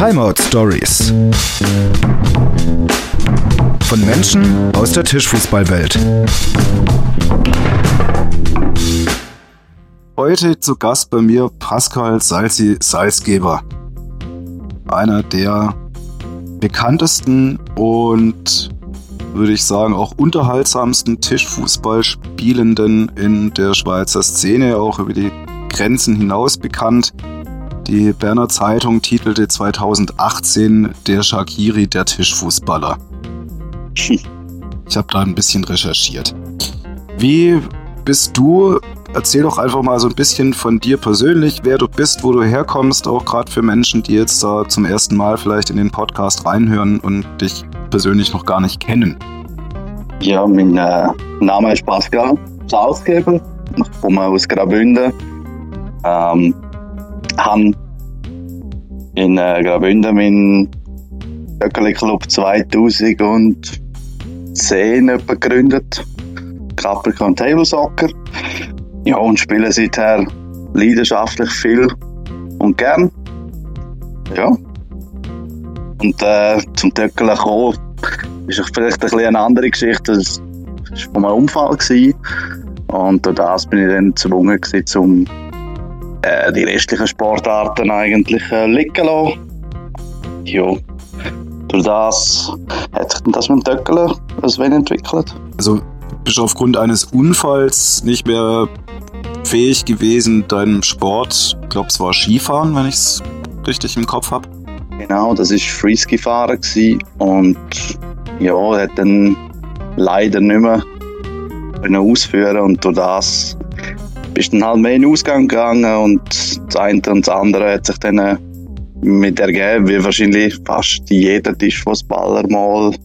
Timeout Stories. Von Menschen aus der Tischfußballwelt. Heute zu Gast bei mir Pascal Salzi Salzgeber. Einer der bekanntesten und würde ich sagen auch unterhaltsamsten Tischfußballspielenden in der Schweizer Szene, auch über die Grenzen hinaus bekannt. Die Berner Zeitung titelte 2018 Der Shakiri der Tischfußballer. Ich habe da ein bisschen recherchiert. Wie bist du? Erzähl doch einfach mal so ein bisschen von dir persönlich, wer du bist, wo du herkommst, auch gerade für Menschen, die jetzt da zum ersten Mal vielleicht in den Podcast reinhören und dich persönlich noch gar nicht kennen. Ja, mein äh, Name ist Pascal Salzgeber. Ich komme aus Graubünden. Ähm, habe in äh, Graubünden meinen Böckeli Club 2010 gegründet. Capricorn Table Soccer. Ja, und spiele seither leidenschaftlich viel und gern. Ja. Und äh, zum Töckeln kommen, ist vielleicht ein eine andere Geschichte. Das war einem Unfall. Und durch das bin ich dann gezwungen, um äh, die restlichen Sportarten eigentlich äh, liegen lassen. Ja, durch das hat sich das mit dem Töckeln ein wenig entwickelt. Also bist du aufgrund eines Unfalls nicht mehr fähig gewesen, deinem Sport, ich glaube es war Skifahren, wenn ich es richtig im Kopf habe? Genau, das war Freeski-Fahren und ja, hat dann leider nicht mehr ausführen und durch das bist dann halt mehr in den Ausgang gegangen und das eine und das andere hat sich dann äh, mit ergeben, wie wahrscheinlich fast jeder Tischfußballer mal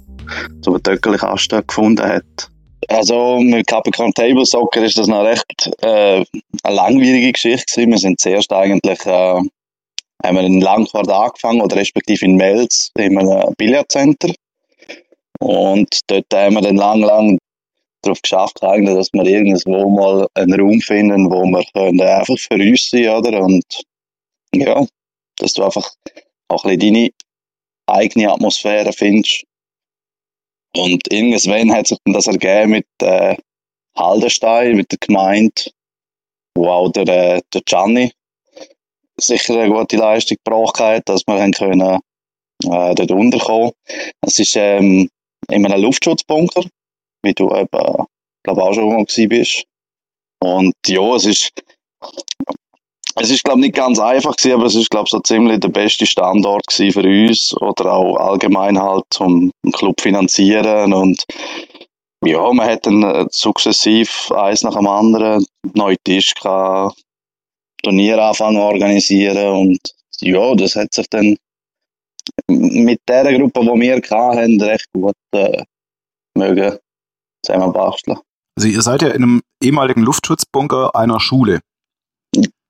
so einen Töckelkasten gefunden hat. Also mit Capricorn Table Soccer ist das noch recht äh, eine langwierige Geschichte gewesen. Wir sind zuerst eigentlich äh, haben wir in Langquart angefangen oder respektive in Mels in einem Billardcenter und dort haben wir dann lang, lang darauf geschafft, eigentlich, dass wir irgendwo mal einen Raum finden, wo wir können einfach für uns sein oder? Und ja, dass du einfach auch ein deine eigene Atmosphäre findest. Und irgendwann hat sich das ergeben mit äh, Haldenstein, mit der Gemeinde, wo auch der, äh, der Gianni sicher eine gute Leistung gebracht hat, dass wir können, äh, dort unterkommen. Es ist ähm, in einem Luftschutzbunker wie du eben, glaube auch schon mal bist. Und ja, es ist, es ist, glaube nicht ganz einfach gewesen, aber es ist, glaube so ziemlich der beste Standort für uns. Oder auch allgemein halt zum Club finanzieren. Und ja, man hat dann äh, sukzessiv eins nach dem anderen neue Tisch gehabt, Turnier anfangen organisieren. Und ja, das hat sich dann mit der Gruppe, die wir hatten, recht gut äh, mögen zusammen basteln. Also ihr seid ja in einem ehemaligen Luftschutzbunker einer Schule.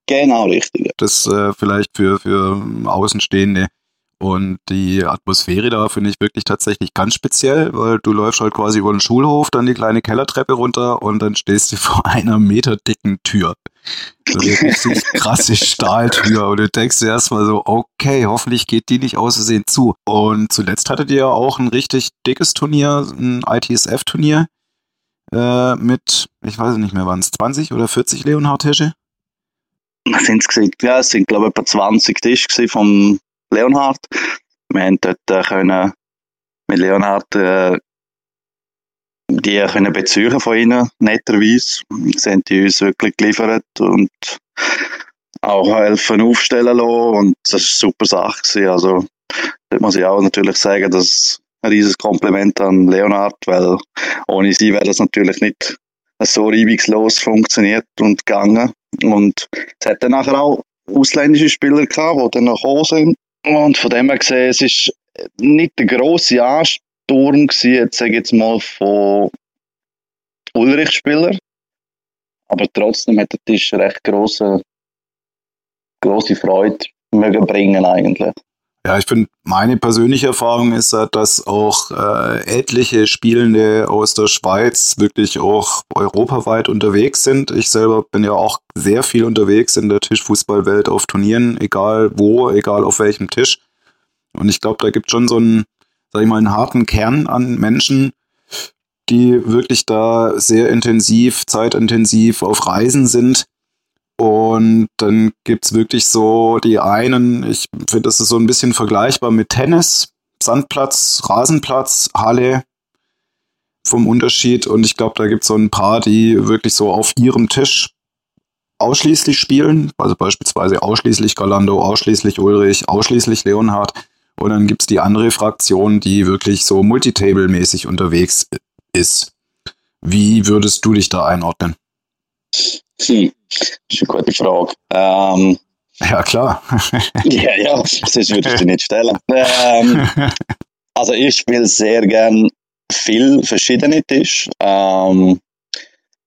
Genau, richtig. Das äh, vielleicht für, für Außenstehende. Und die Atmosphäre da finde ich wirklich tatsächlich ganz speziell, weil du läufst halt quasi über den Schulhof, dann die kleine Kellertreppe runter und dann stehst du vor einer meterdicken Tür. So eine richtig krasse Stahltür und du denkst dir erstmal so, okay, hoffentlich geht die nicht aus Versehen zu. Und zuletzt hattet ihr ja auch ein richtig dickes Turnier, ein ITSF-Turnier äh, mit, ich weiß nicht mehr, waren es 20 oder 40 Leonhard-Tische? Sind es gewesen? Ja, es sind, glaube ich, etwa 20 Tische vom Leonhard. Wir haben dort äh, können mit Leonhard äh, die können beziehen von ihnen, netterweise. Sie haben die uns wirklich geliefert und auch helfen aufstellen lassen und das war eine super Sache. Gewesen. Also, da muss ich auch natürlich sagen, dass ein riesiges Kompliment an Leonhard, weil ohne sie wäre das natürlich nicht so reibungslos funktioniert und gegangen. Und es hat dann nachher auch ausländische Spieler gehabt, die dann gekommen sind. Und von dem her gesehen, es ist nicht der grosse Ansturm gewesen, jetzt sage ich jetzt mal von Ulrich-Spieler. Aber trotzdem hat der Tisch recht grosse, grosse Freude mögen bringen eigentlich. Ja, ich finde, meine persönliche Erfahrung ist, dass auch äh, etliche Spielende aus der Schweiz wirklich auch europaweit unterwegs sind. Ich selber bin ja auch sehr viel unterwegs in der Tischfußballwelt auf Turnieren, egal wo, egal auf welchem Tisch. Und ich glaube, da gibt schon so einen, sag ich mal, einen harten Kern an Menschen, die wirklich da sehr intensiv, zeitintensiv auf Reisen sind. Und dann gibt's wirklich so die einen, ich finde, das ist so ein bisschen vergleichbar mit Tennis, Sandplatz, Rasenplatz, Halle vom Unterschied. Und ich glaube, da gibt's so ein paar, die wirklich so auf ihrem Tisch ausschließlich spielen, also beispielsweise ausschließlich Galando, ausschließlich Ulrich, ausschließlich Leonhard. Und dann gibt's die andere Fraktion, die wirklich so multitable-mäßig unterwegs ist. Wie würdest du dich da einordnen? Hm, das ist eine gute Frage. Ähm, ja, klar. ja, ja, sonst würde ich dir nicht stellen. Ähm, also ich spiele sehr gern viel verschiedene Tische. Ähm,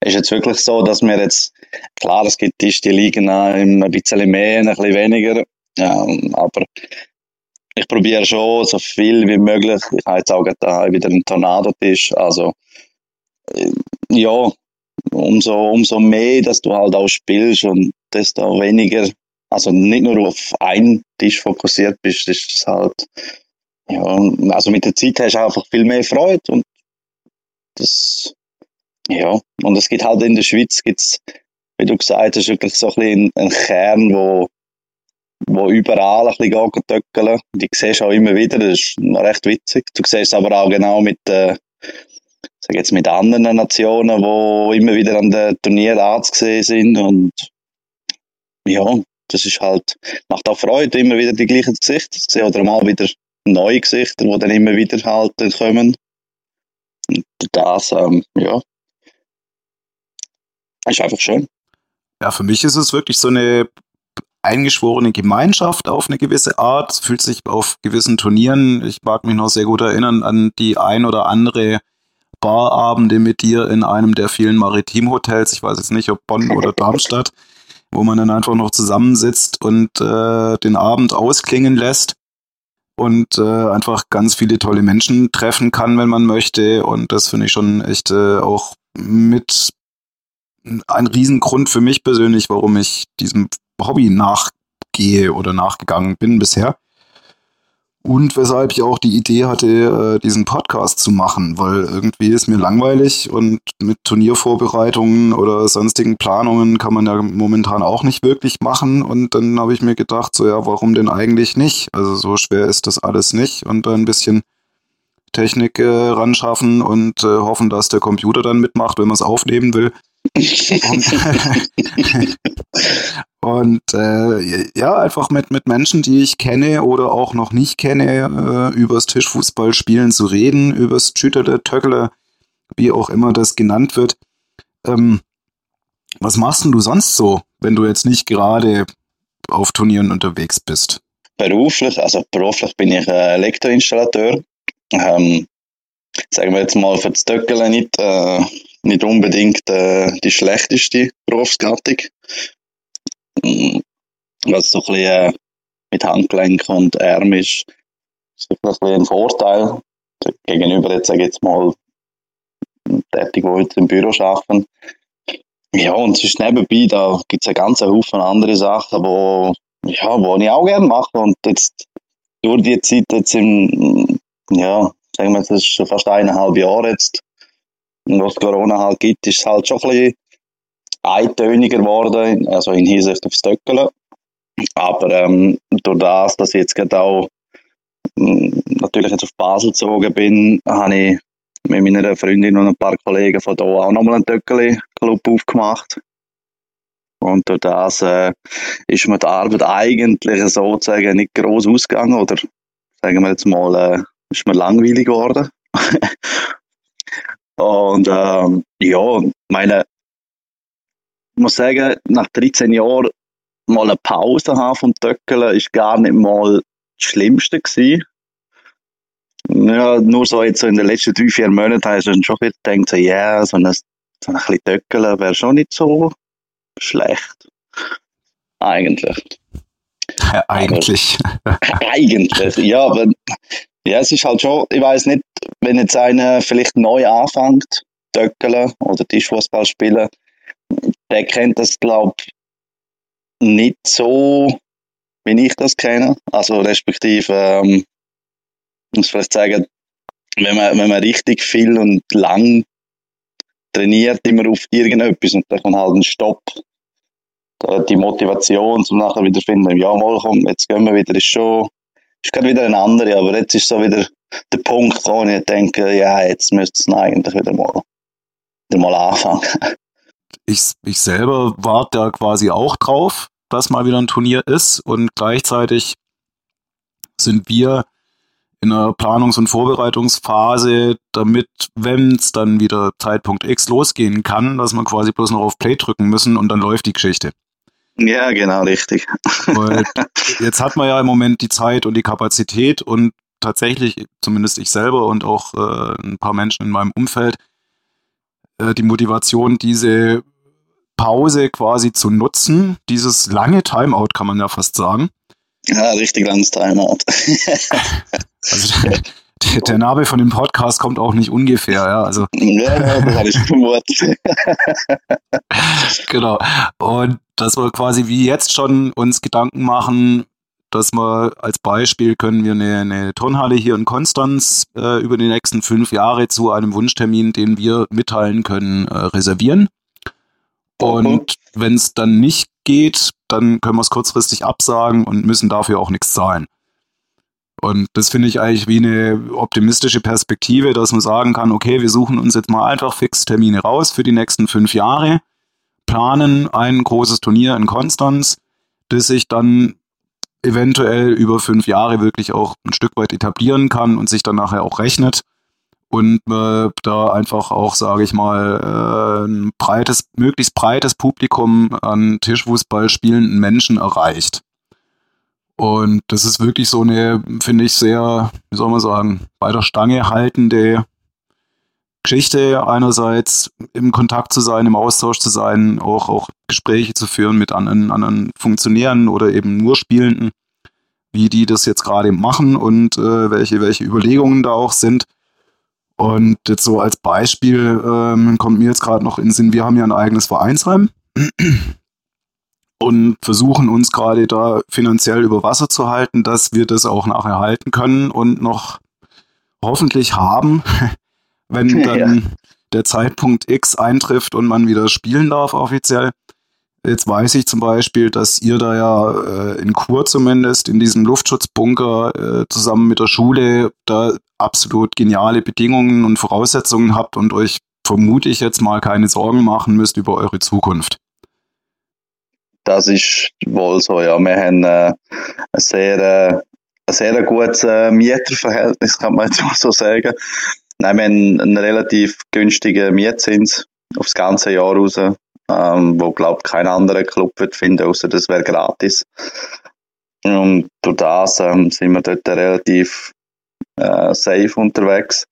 ist jetzt wirklich so, dass wir jetzt, klar, es gibt Tische, die liegen ein bisschen mehr, ein bisschen weniger, ähm, aber ich probiere schon so viel wie möglich. Ich habe jetzt auch da wieder einen Tornado-Tisch, also äh, ja, umso, umso mehr, dass du halt auch spielst und desto weniger, also nicht nur auf einen Tisch fokussiert bist, ist das halt, ja, also mit der Zeit hast du einfach viel mehr Freude und das, ja, und es gibt halt in der Schweiz, gibt's, wie du gesagt hast, wirklich so ein bisschen einen Kern, wo, wo überall ein bisschen töckeln. Die siehst du auch immer wieder, das ist recht witzig. Du siehst es aber auch genau mit, äh, sag jetzt mit anderen Nationen, die immer wieder an den Turnieren anzusehen sind und ja, das ist halt, macht auch Freude, immer wieder die gleichen Gesichter zu sehen oder mal wieder neue Gesichter, die dann immer wieder halt kommen. Und das, ähm, ja, ist einfach schön. Ja, für mich ist es wirklich so eine eingeschworene Gemeinschaft auf eine gewisse Art. Es fühlt sich auf gewissen Turnieren, ich mag mich noch sehr gut erinnern an die ein oder andere Barabende mit dir in einem der vielen Maritimhotels. Ich weiß jetzt nicht, ob Bonn oder Darmstadt, wo man dann einfach noch zusammensitzt und äh, den Abend ausklingen lässt und äh, einfach ganz viele tolle Menschen treffen kann, wenn man möchte. Und das finde ich schon echt äh, auch mit ein Riesengrund für mich persönlich, warum ich diesem Hobby nachgehe oder nachgegangen bin bisher. Und weshalb ich auch die Idee hatte, äh, diesen Podcast zu machen, weil irgendwie ist mir langweilig und mit Turniervorbereitungen oder sonstigen Planungen kann man ja momentan auch nicht wirklich machen. Und dann habe ich mir gedacht, so ja, warum denn eigentlich nicht? Also so schwer ist das alles nicht und ein bisschen Technik äh, ranschaffen und äh, hoffen, dass der Computer dann mitmacht, wenn man es aufnehmen will. Und, äh, ja, einfach mit, mit Menschen, die ich kenne oder auch noch nicht kenne, äh, übers Tischfußballspielen zu reden, übers Schütterle, Töckele, wie auch immer das genannt wird. Ähm, was machst denn du sonst so, wenn du jetzt nicht gerade auf Turnieren unterwegs bist? Beruflich, also beruflich bin ich äh, Elektroinstallateur. Ähm, sagen wir jetzt mal für das Töckele nicht, äh, nicht unbedingt äh, die schlechteste Berufsgattung. Mm, was so ein bisschen äh, mit Handgelenk und Arm ist, ist ein bisschen ein Vorteil gegenüber jetzt, sage ich jetzt mal, tätig, die jetzt im Büro arbeiten. Ja, und es ist nebenbei, da gibt es einen ganzen Haufen andere Sachen, wo, ja, wo ich auch gerne mache. Und jetzt durch die Zeit jetzt im, ja, sagen wir, das ist fast eineinhalb Jahre jetzt, was Corona halt gibt, ist es halt schon ein bisschen eintöniger geworden, also in Hinsicht aufs Stöckeln. Aber ähm, durch das, dass ich jetzt gerade auch ähm, natürlich jetzt auf Basel gezogen bin, habe ich mit meiner Freundin und ein paar Kollegen von hier auch nochmal einen Töckeli-Club aufgemacht. Und durch das äh, ist mir die Arbeit eigentlich sozusagen nicht groß ausgegangen oder sagen wir jetzt mal, äh, ist mir langweilig geworden. Und ähm, ja, meine, ich muss sagen, nach 13 Jahren mal eine Pause haben vom Töckeln ist gar nicht mal das Schlimmste gewesen. Ja, nur so jetzt so in den letzten drei, vier Monaten habe ich schon wieder gedacht, so, ja, yeah, so ein, so ein bisschen Töckeln wäre schon nicht so schlecht. Eigentlich. Ja, eigentlich. Eigentlich, ja, aber ja, es ist halt schon, ich weiß nicht, wenn jetzt einer vielleicht neu anfängt, Töckeln oder Tischfußball spielen, der kennt das, glaube ich, nicht so, wie ich das kenne. Also respektive, ähm, muss vielleicht sagen, wenn man, wenn man richtig viel und lang trainiert, immer auf irgendetwas und dann kommt halt ein Stopp. Die Motivation zum nachher wieder finden, ja mal komm, jetzt gehen wir wieder, ist schon, ist gerade wieder eine andere, aber jetzt ist so wieder der Punkt, wo ich denke, ja, jetzt müsste es eigentlich wieder mal, wieder mal anfangen. Ich, ich selber warte da quasi auch drauf, dass mal wieder ein Turnier ist und gleichzeitig sind wir in einer Planungs- und Vorbereitungsphase, damit, wenn es dann wieder Zeitpunkt X losgehen kann, dass man quasi bloß noch auf Play drücken müssen und dann läuft die Geschichte. Ja, genau, richtig. Weil jetzt hat man ja im Moment die Zeit und die Kapazität und tatsächlich, zumindest ich selber und auch äh, ein paar Menschen in meinem Umfeld, äh, die Motivation, diese Pause quasi zu nutzen, dieses lange Timeout kann man ja fast sagen, ja, richtig langes Timeout. also der, Name von dem Podcast kommt auch nicht ungefähr, ja. Also, ja, das habe ich vermutet. genau. Und dass wir quasi wie jetzt schon uns Gedanken machen, dass wir als Beispiel können wir eine, eine Turnhalle hier in Konstanz äh, über die nächsten fünf Jahre zu einem Wunschtermin, den wir mitteilen können, äh, reservieren. Und wenn es dann nicht geht, dann können wir es kurzfristig absagen und müssen dafür auch nichts zahlen. Und das finde ich eigentlich wie eine optimistische Perspektive, dass man sagen kann, okay, wir suchen uns jetzt mal einfach fix Termine raus für die nächsten fünf Jahre, planen ein großes Turnier in Konstanz, das sich dann eventuell über fünf Jahre wirklich auch ein Stück weit etablieren kann und sich dann nachher auch rechnet und äh, da einfach auch, sage ich mal, äh, ein breites, möglichst breites Publikum an Tischfußball spielenden Menschen erreicht. Und das ist wirklich so eine, finde ich, sehr, wie soll man sagen, bei der Stange haltende Geschichte. Einerseits im Kontakt zu sein, im Austausch zu sein, auch, auch Gespräche zu führen mit anderen, anderen Funktionären oder eben nur Spielenden, wie die das jetzt gerade machen und äh, welche, welche Überlegungen da auch sind. Und jetzt so als Beispiel ähm, kommt mir jetzt gerade noch in den Sinn, wir haben ja ein eigenes Vereinsheim und versuchen uns gerade da finanziell über Wasser zu halten, dass wir das auch nachher halten können und noch hoffentlich haben, wenn dann ja. der Zeitpunkt X eintrifft und man wieder spielen darf offiziell. Jetzt weiß ich zum Beispiel, dass ihr da ja äh, in Kur zumindest in diesem Luftschutzbunker äh, zusammen mit der Schule da absolut geniale Bedingungen und Voraussetzungen habt und euch vermute ich jetzt mal keine Sorgen machen müsst über eure Zukunft. Das ist wohl so, ja. Wir haben äh, ein sehr, äh, ein sehr gutes äh, Mieterverhältnis, kann man jetzt mal so sagen. Nein, wir haben einen relativ günstigen Mietzins aufs ganze Jahr raus, ähm, wo, glaube ich, kein anderer Club wird finden, außer das wäre gratis. Und durch das ähm, sind wir dort relativ äh, safe unterwegs.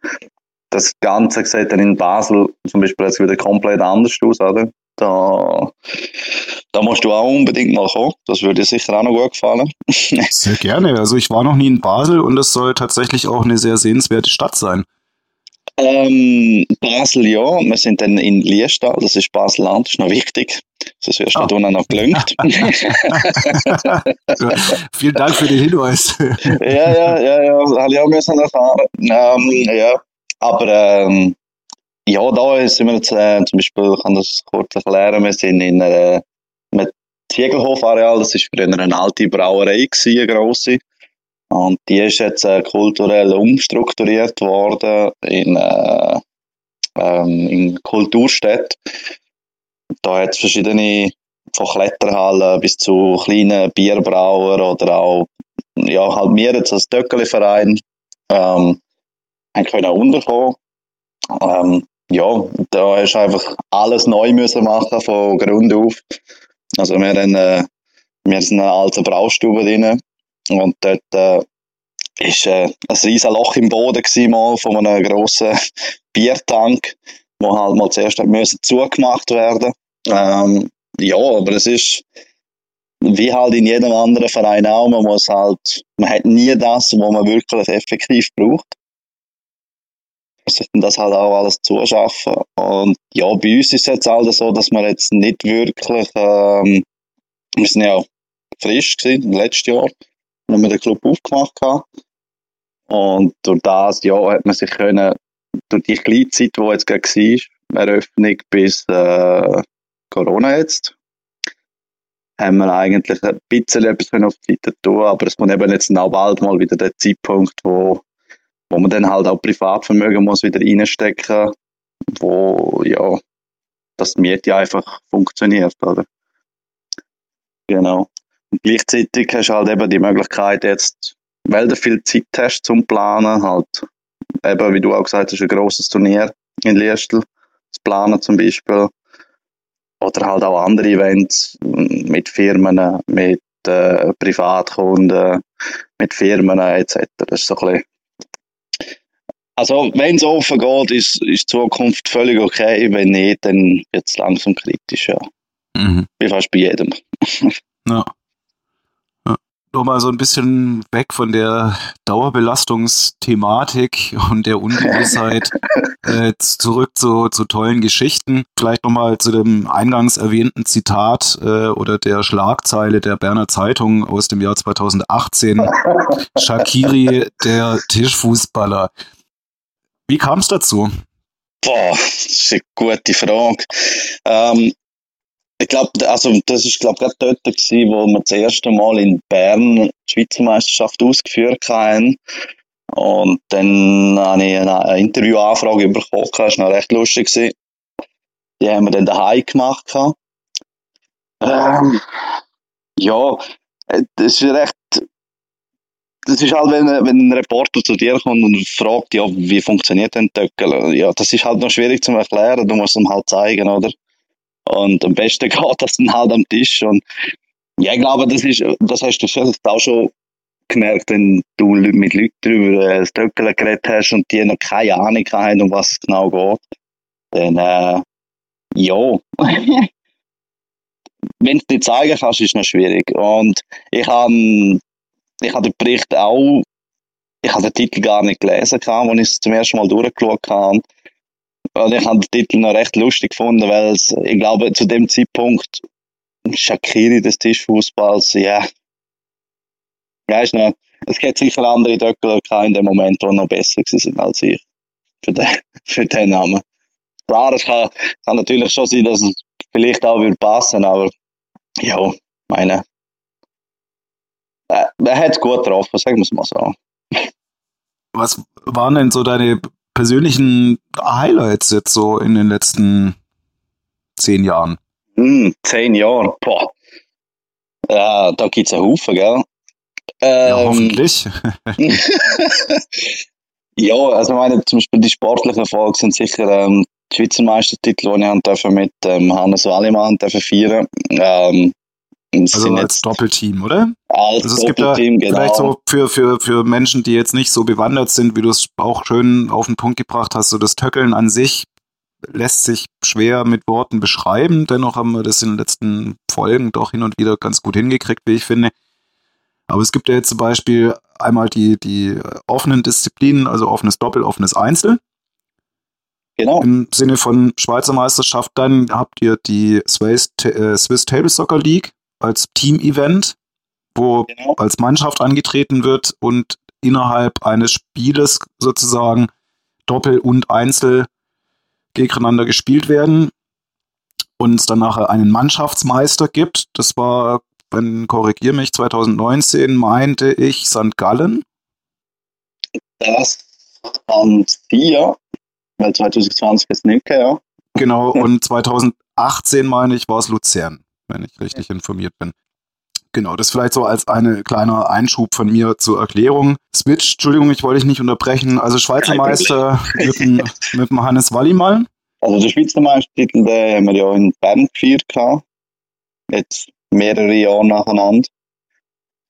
Das Ganze sieht dann in Basel zum Beispiel jetzt wieder komplett anders aus, oder? Da, da musst du auch unbedingt mal kommen. Das würde dir sicher auch noch gut gefallen. sehr gerne. Also ich war noch nie in Basel und es soll tatsächlich auch eine sehr sehenswerte Stadt sein. Ähm, Basel ja, wir sind dann in Liestal, das ist Basel-Land, das ist noch wichtig. Das wirst oh. du dann noch gelüngt. Vielen Dank für den Hinweis. ja, ja, ja, ja, das habe ich auch müssen erfahren. Ähm, ja, aber ähm, ja, da sind wir jetzt, äh, zum Beispiel, ich kann das kurz erklären, wir sind in einer, mit Ziegelhof-Areal, das war früher eine alte Brauerei, gewesen, eine grosse. Und die ist jetzt äh, kulturell umstrukturiert worden in, äh, ähm, in Kulturstädte. Da hat es verschiedene, von Kletterhallen bis zu kleinen Bierbrauer oder auch, ja, halt mir jetzt als Töckeli-Verein, ähm, können unterkommen. Ähm, ja, da ist einfach alles neu müssen machen von Grund auf. Also wir haben, äh, wir sind eine alte Braustube drin und dort äh, ist äh, ein riesiges Loch im Boden gewesen, mal von einem grossen Biertank, wo halt mal zuerst müssen zugemacht werden. Ähm, ja, aber es ist wie halt in jedem anderen Verein auch, man muss halt, man hat nie das, was man wirklich effektiv braucht. Sich das halt auch alles zuschaffen. Und ja, bei uns ist es jetzt halt so, dass wir jetzt nicht wirklich, ähm, wir sind ja frisch gewesen, letztes Jahr, wenn wir den Club aufgemacht haben. Und durch das, ja, hat man sich können, durch die Gleitzeit, die jetzt gerade war, Eröffnung bis äh, Corona jetzt, haben wir eigentlich ein bisschen etwas auf die Seite tun, aber es kommt eben jetzt auch bald mal wieder der Zeitpunkt, wo, wo man dann halt auch Privatvermögen muss wieder reinstecken, wo, ja, die Miete einfach funktioniert, oder? Genau. Und gleichzeitig hast du halt eben die Möglichkeit jetzt, weil du viel Zeit hast zum Planen, halt eben, wie du auch gesagt hast, ein grosses Turnier in Liestel zu planen zum Beispiel. Oder halt auch andere Events mit Firmen, mit äh, Privatkunden, mit Firmen etc. Das ist so ein bisschen also, wenn es offen geht, ist, ist die Zukunft völlig okay. Wenn nicht, dann wird es langsam kritisch, ja. Mhm. Wie fast bei jedem. ja nochmal so ein bisschen weg von der Dauerbelastungsthematik und der Ungewissheit äh, zurück zu, zu tollen Geschichten. Vielleicht nochmal zu dem eingangs erwähnten Zitat äh, oder der Schlagzeile der Berner Zeitung aus dem Jahr 2018. Shakiri, der Tischfußballer. Wie kam es dazu? Boah, das ist eine gute Frage. Ähm, ich glaube, also das glaube gerade dort gewesen, wo wir das erste Mal in Bern die Schweizer Meisterschaft ausgeführt haben. Und dann habe ich eine Interviewanfrage bekommen, das war noch recht lustig. Gewesen. Die haben wir dann daheim gemacht. Ähm, ja, das ist recht das ist halt, wenn, wenn ein Reporter zu dir kommt und fragt, ja, wie funktioniert denn Töckel? Ja, das ist halt noch schwierig zu erklären, du musst ihm halt zeigen, oder? Und am besten geht das dann halt am Tisch. Und ja, ich glaube, das ist, das hast du vielleicht auch schon gemerkt, wenn du mit Leuten darüber äh, das Töckeln geredet hast und die noch keine Ahnung haben, um was es genau geht. Dann, äh, ja. wenn du dir zeigen kannst, ist es noch schwierig. Und ich habe ich hab den Bericht auch, ich habe den Titel gar nicht gelesen, als ich es zum ersten Mal durchgeschaut habe. Und ich habe den Titel noch recht lustig gefunden, weil es, ich glaube, zu dem Zeitpunkt Shakiri des Tischfußballs, ja. Ja, ist noch, es gibt sicher andere Döckler in dem Moment, die noch besser sind als ich. Für den, für den Namen. Klar, es kann, kann natürlich schon sein, dass es vielleicht auch passen, aber ja, meine, er hat es gut getroffen, sagen wir es mal so. Was waren denn so deine persönlichen Highlights jetzt so in den letzten zehn Jahren? Mm, zehn Jahre, boah. Ja, da gibt es einen Haufen, gell? Ähm, ja, hoffentlich. ja, also meine, zum Beispiel die sportlichen Erfolge sind sicher ähm, die Schweizer Meistertitel, die ich dürfen mit ähm, Hannes Wallimann dürfen feiern. Ähm, also als Doppelteam, oder? Als also es Doppelteam, gibt da genau. Vielleicht so für, für, für Menschen, die jetzt nicht so bewandert sind, wie du es auch schön auf den Punkt gebracht hast, so das Töckeln an sich lässt sich schwer mit Worten beschreiben. Dennoch haben wir das in den letzten Folgen doch hin und wieder ganz gut hingekriegt, wie ich finde. Aber es gibt ja jetzt zum Beispiel einmal die, die offenen Disziplinen, also offenes Doppel, offenes Einzel. Genau. Im Sinne von Schweizer Meisterschaft, dann habt ihr die Swiss, äh, Swiss Table Soccer League, als Team-Event, wo genau. als Mannschaft angetreten wird und innerhalb eines Spieles sozusagen Doppel und Einzel gegeneinander gespielt werden und es dann nachher einen Mannschaftsmeister gibt. Das war, wenn korrigier mich, 2019 meinte ich St. Gallen. Das waren vier, weil 2020 ist nicht, ja. Genau, und 2018 meine ich, war es Luzern wenn ich richtig informiert bin. Genau, das vielleicht so als eine kleiner Einschub von mir zur Erklärung. Switch, Entschuldigung, ich wollte dich nicht unterbrechen. Also Schweizer Meister mit dem, mit dem Hannes Wallimal. Also der Schweizer Meistertitel, den haben wir ja in Bern gefeiert gehabt. Jetzt mehrere Jahre nacheinander.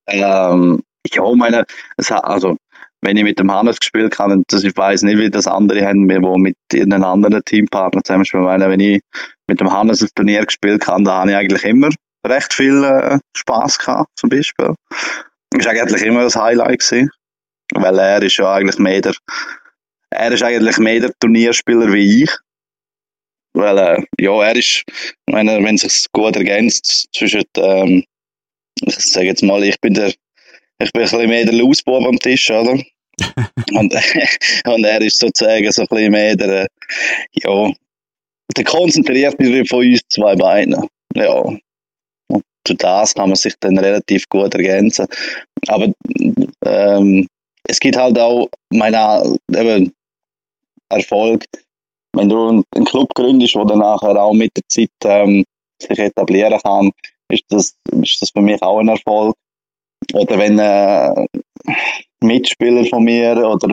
Ähm, ja, meine, es hat, also, wenn ich mit dem Hannes gespielt habe, das, ich weiß nicht, wie das andere haben, wir wo mit einem anderen Teampartner zusammen spielen. Wenn ich mit dem Hannes ein Turnier gespielt habe, da habe ich eigentlich immer recht viel äh, Spaß gehabt, zum Beispiel. War eigentlich immer das Highlight gewesen, weil er ist ja eigentlich mehr der, er ist eigentlich mehr der Turnierspieler wie ich. Weil, äh, ja, er ist, wenn, er, wenn sich gut ergänzt zwischen, ähm, ich sage jetzt mal, ich bin der, ich bin ein bisschen mehr der Lausbub am Tisch, oder? und, und er ist sozusagen so ein bisschen mehr der, ja, der konzentrierte von uns zwei Beinen. Ja. Und durch das kann man sich dann relativ gut ergänzen. Aber ähm, es gibt halt auch, meine, eben, Erfolg, wenn du einen Club gründest, der dann nachher auch mit der Zeit ähm, sich etablieren kann, ist das, ist das für mich auch ein Erfolg. Oder wenn äh, Mitspieler von mir oder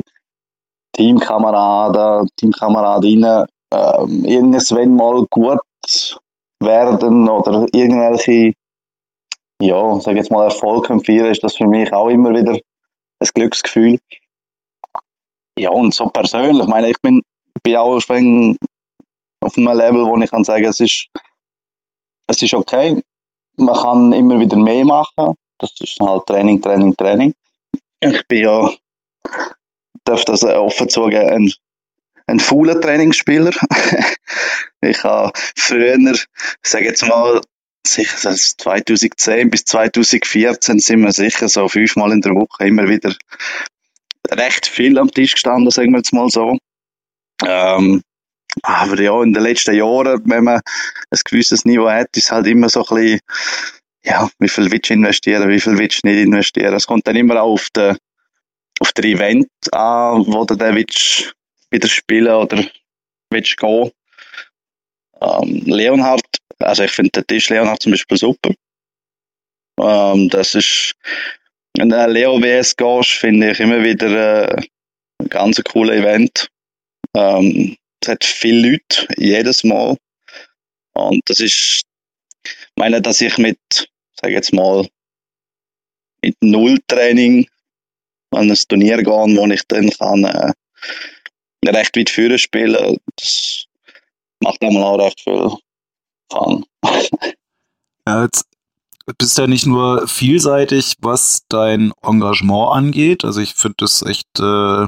Teamkameraden, Teamkameradinnen äh, irgendwann mal gut werden oder irgendwelche, ja, sag jetzt mal Erfolg empfehlen, ist das für mich auch immer wieder ein Glücksgefühl. Ja, und so persönlich, ich meine, ich bin, bin auch auf einem Level, wo ich kann sagen, es ist, es ist okay. Man kann immer wieder mehr machen. Das ist halt Training, Training, Training. Ich bin ja, darf das offen zugeben, ein, ein fauler Trainingsspieler. ich habe früher, sage jetzt mal, sicher 2010 bis 2014 sind wir sicher so fünfmal in der Woche immer wieder recht viel am Tisch gestanden, sagen wir jetzt mal so. Ähm, aber ja, in den letzten Jahren, wenn man ein gewisses Niveau hat, ist halt immer so ein bisschen, ja, wie viel willst du investieren, wie viel willst du nicht investieren. Es kommt dann immer auch auf den, auf den Event an, wo du dann willst, wieder spielen oder willst gehen. Ähm, Leonhard, also ich finde den Tisch Leonhard zum Beispiel super. Ähm, das ist, wenn du Leo WS gehst, finde ich immer wieder äh, ein ganz cooles Event. Ähm, es hat viele Leute, jedes Mal. Und das ist, ich meine, dass ich mit, sage jetzt mal, mit Null-Training an ein Turnier gehe, wo ich dann kann, äh, recht weit führen spielen, das macht einmal auch recht viel Fun. ja, jetzt bist ja nicht nur vielseitig, was dein Engagement angeht. Also ich finde das echt äh,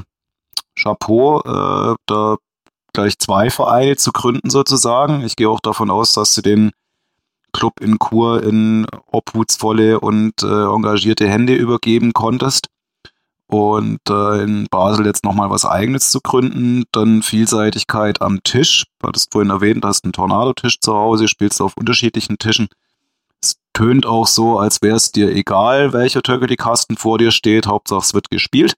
Chapeau, äh, da gleich zwei Vereine zu gründen sozusagen. Ich gehe auch davon aus, dass du den Club in Chur in obhutsvolle und äh, engagierte Hände übergeben konntest. Und äh, in Basel jetzt nochmal was eigenes zu gründen, dann Vielseitigkeit am Tisch. Du hattest vorhin erwähnt, hast einen Tornado-Tisch zu Hause, spielst auf unterschiedlichen Tischen. Es tönt auch so, als wäre es dir egal, welcher Turkey-Kasten vor dir steht, Hauptsache es wird gespielt.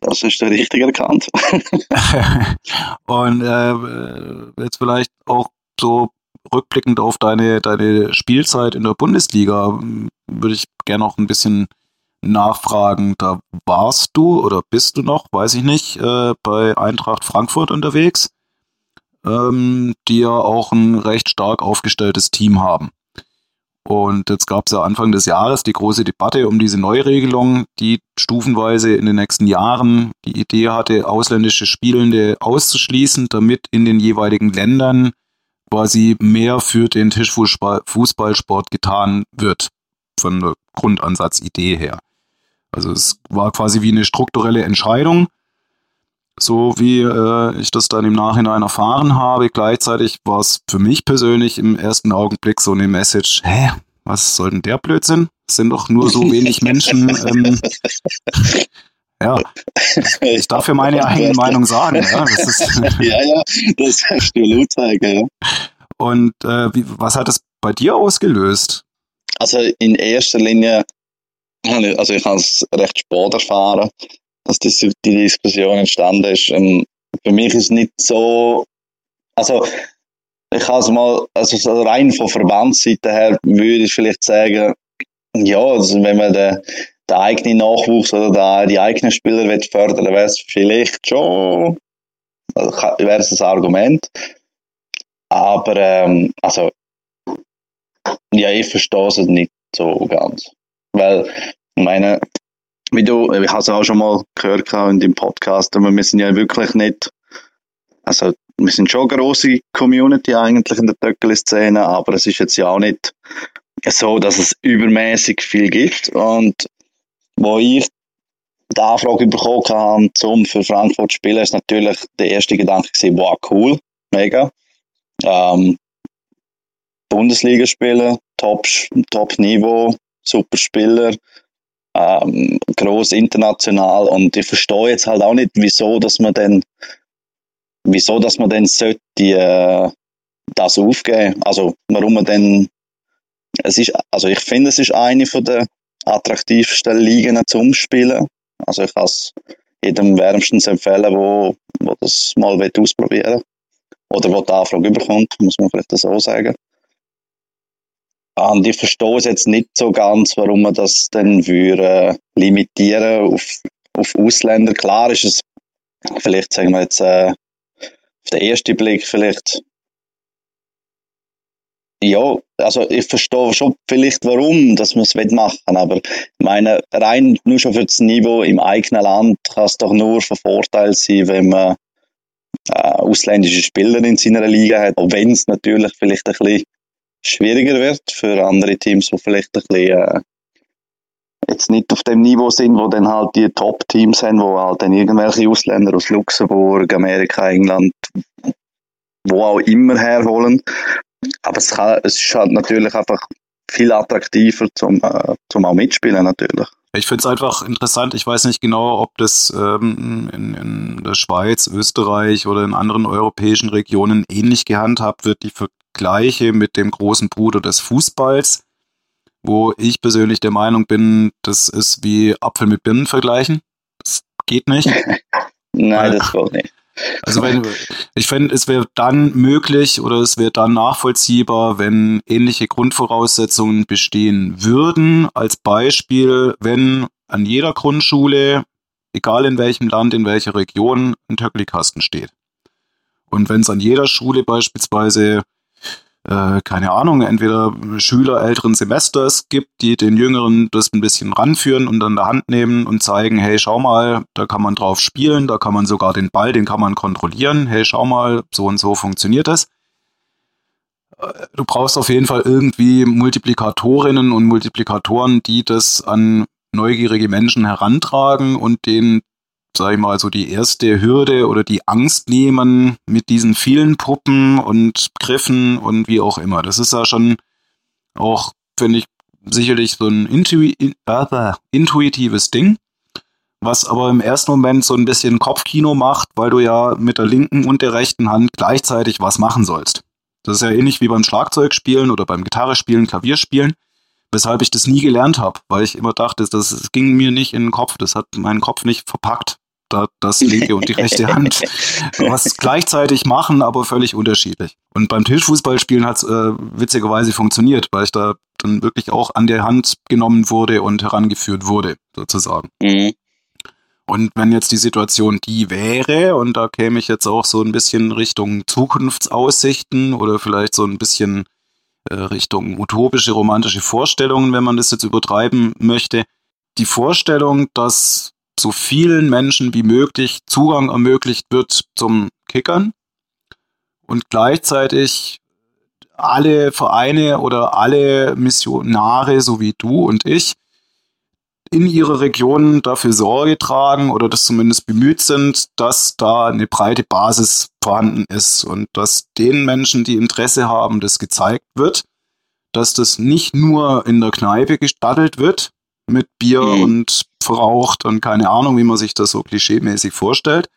Das ist der richtige erkannt. und äh, jetzt vielleicht auch so rückblickend auf deine, deine Spielzeit in der Bundesliga, würde ich gerne noch ein bisschen nachfragen. Da warst du oder bist du noch, weiß ich nicht, äh, bei Eintracht Frankfurt unterwegs, ähm, die ja auch ein recht stark aufgestelltes Team haben. Und jetzt gab es ja Anfang des Jahres die große Debatte um diese Neuregelung, die stufenweise in den nächsten Jahren die Idee hatte, ausländische Spielende auszuschließen, damit in den jeweiligen Ländern quasi mehr für den Tischfußballsport getan wird, von der Grundansatzidee her. Also es war quasi wie eine strukturelle Entscheidung, so wie äh, ich das dann im Nachhinein erfahren habe. Gleichzeitig war es für mich persönlich im ersten Augenblick so eine Message, hä, was soll denn der Blödsinn? Es sind doch nur so wenig Menschen. Ähm, ja, ich darf ja meine eigene Meinung sagen. Ja, das ist ja, ja, das kannst du laut zeigen. Ja. Und äh, wie, was hat das bei dir ausgelöst? Also in erster Linie, also ich habe es recht spät erfahren, dass die, die Diskussion entstanden ist. Ähm, für mich ist es nicht so, also ich kann es mal, also rein von Verbandsseite her würde ich vielleicht sagen, ja, also wenn man den, den eigenen Nachwuchs oder den, die eigenen Spieler will fördern wäre es vielleicht schon, wäre es ein Argument. Aber, ähm, also, ja, ich verstehe es nicht so ganz. Weil, ich meine, wie du, ich habe es auch schon mal gehört in dem Podcast, aber wir sind ja wirklich nicht, also wir sind schon eine grosse Community eigentlich in der Töckeli-Szene, aber es ist jetzt ja auch nicht so, dass es übermäßig viel gibt. Und wo ich die Anfrage bekommen habe, um für Frankfurt zu spielen, ist natürlich der erste Gedanke gewesen, wow, cool, mega. Ähm, Bundesliga spielen, Top, Top Niveau, super Spieler, ähm, groß international und ich verstehe jetzt halt auch nicht, wieso, dass man denn, wieso, dass man denn sollte, äh, das aufgeben. Also, warum man denn, es ist, also ich finde, es ist eine von der attraktivsten Ligen zum Spielen. Also ich kann es jedem wärmstens empfehlen, wo, wo das mal ausprobieren will. Oder wo die Anfrage überkommt, muss man vielleicht so sagen. Und ich verstehe es jetzt nicht so ganz, warum man das dann würde limitieren auf, auf Ausländer. Klar ist es, vielleicht sagen wir jetzt, äh, auf den ersten Blick vielleicht, ja, also ich verstehe schon vielleicht, warum, dass man es machen aber ich meine, rein nur schon für das Niveau im eigenen Land kann es doch nur von Vorteil sein, wenn man äh, ausländische Spieler in seiner Liga hat, auch wenn es natürlich vielleicht ein bisschen schwieriger wird für andere Teams, die vielleicht ein bisschen äh, jetzt nicht auf dem Niveau sind, wo dann halt die Top-Teams haben, wo halt dann irgendwelche Ausländer aus Luxemburg, Amerika, England, wo auch immer herholen. Aber es, kann, es ist halt natürlich einfach viel attraktiver zum, äh, zum auch mitspielen natürlich. Ich finde es einfach interessant. Ich weiß nicht genau, ob das ähm, in, in der Schweiz, Österreich oder in anderen europäischen Regionen ähnlich gehandhabt wird. Die Vergleiche mit dem großen Bruder des Fußballs, wo ich persönlich der Meinung bin, das ist wie Apfel mit Birnen vergleichen. Das geht nicht. Nein, das geht nicht. Also wenn, ich finde, es wäre dann möglich oder es wäre dann nachvollziehbar, wenn ähnliche Grundvoraussetzungen bestehen würden. Als Beispiel, wenn an jeder Grundschule, egal in welchem Land, in welcher Region, ein Töckelkasten steht. Und wenn es an jeder Schule beispielsweise äh, keine Ahnung, entweder Schüler älteren Semesters gibt, die den Jüngeren das ein bisschen ranführen und an der Hand nehmen und zeigen, hey, schau mal, da kann man drauf spielen, da kann man sogar den Ball, den kann man kontrollieren, hey, schau mal, so und so funktioniert das. Äh, du brauchst auf jeden Fall irgendwie Multiplikatorinnen und Multiplikatoren, die das an neugierige Menschen herantragen und denen sag ich mal, so die erste Hürde oder die Angst nehmen mit diesen vielen Puppen und Griffen und wie auch immer. Das ist ja schon auch, finde ich, sicherlich so ein Intui äh, intuitives Ding, was aber im ersten Moment so ein bisschen Kopfkino macht, weil du ja mit der linken und der rechten Hand gleichzeitig was machen sollst. Das ist ja ähnlich wie beim Schlagzeugspielen oder beim Gitarrespielen, Klavierspielen, weshalb ich das nie gelernt habe, weil ich immer dachte, das, das ging mir nicht in den Kopf, das hat meinen Kopf nicht verpackt da das linke und die rechte Hand was gleichzeitig machen, aber völlig unterschiedlich. Und beim Tischfußballspielen hat es äh, witzigerweise funktioniert, weil ich da dann wirklich auch an der Hand genommen wurde und herangeführt wurde, sozusagen. Mhm. Und wenn jetzt die Situation die wäre, und da käme ich jetzt auch so ein bisschen Richtung Zukunftsaussichten oder vielleicht so ein bisschen äh, Richtung utopische, romantische Vorstellungen, wenn man das jetzt übertreiben möchte, die Vorstellung, dass so vielen Menschen wie möglich Zugang ermöglicht wird zum Kickern und gleichzeitig alle Vereine oder alle Missionare, so wie du und ich, in ihrer Region dafür Sorge tragen oder das zumindest bemüht sind, dass da eine breite Basis vorhanden ist und dass den Menschen, die Interesse haben, das gezeigt wird, dass das nicht nur in der Kneipe gestattet wird mit Bier mhm. und verraucht und keine Ahnung, wie man sich das so klischeemäßig vorstellt.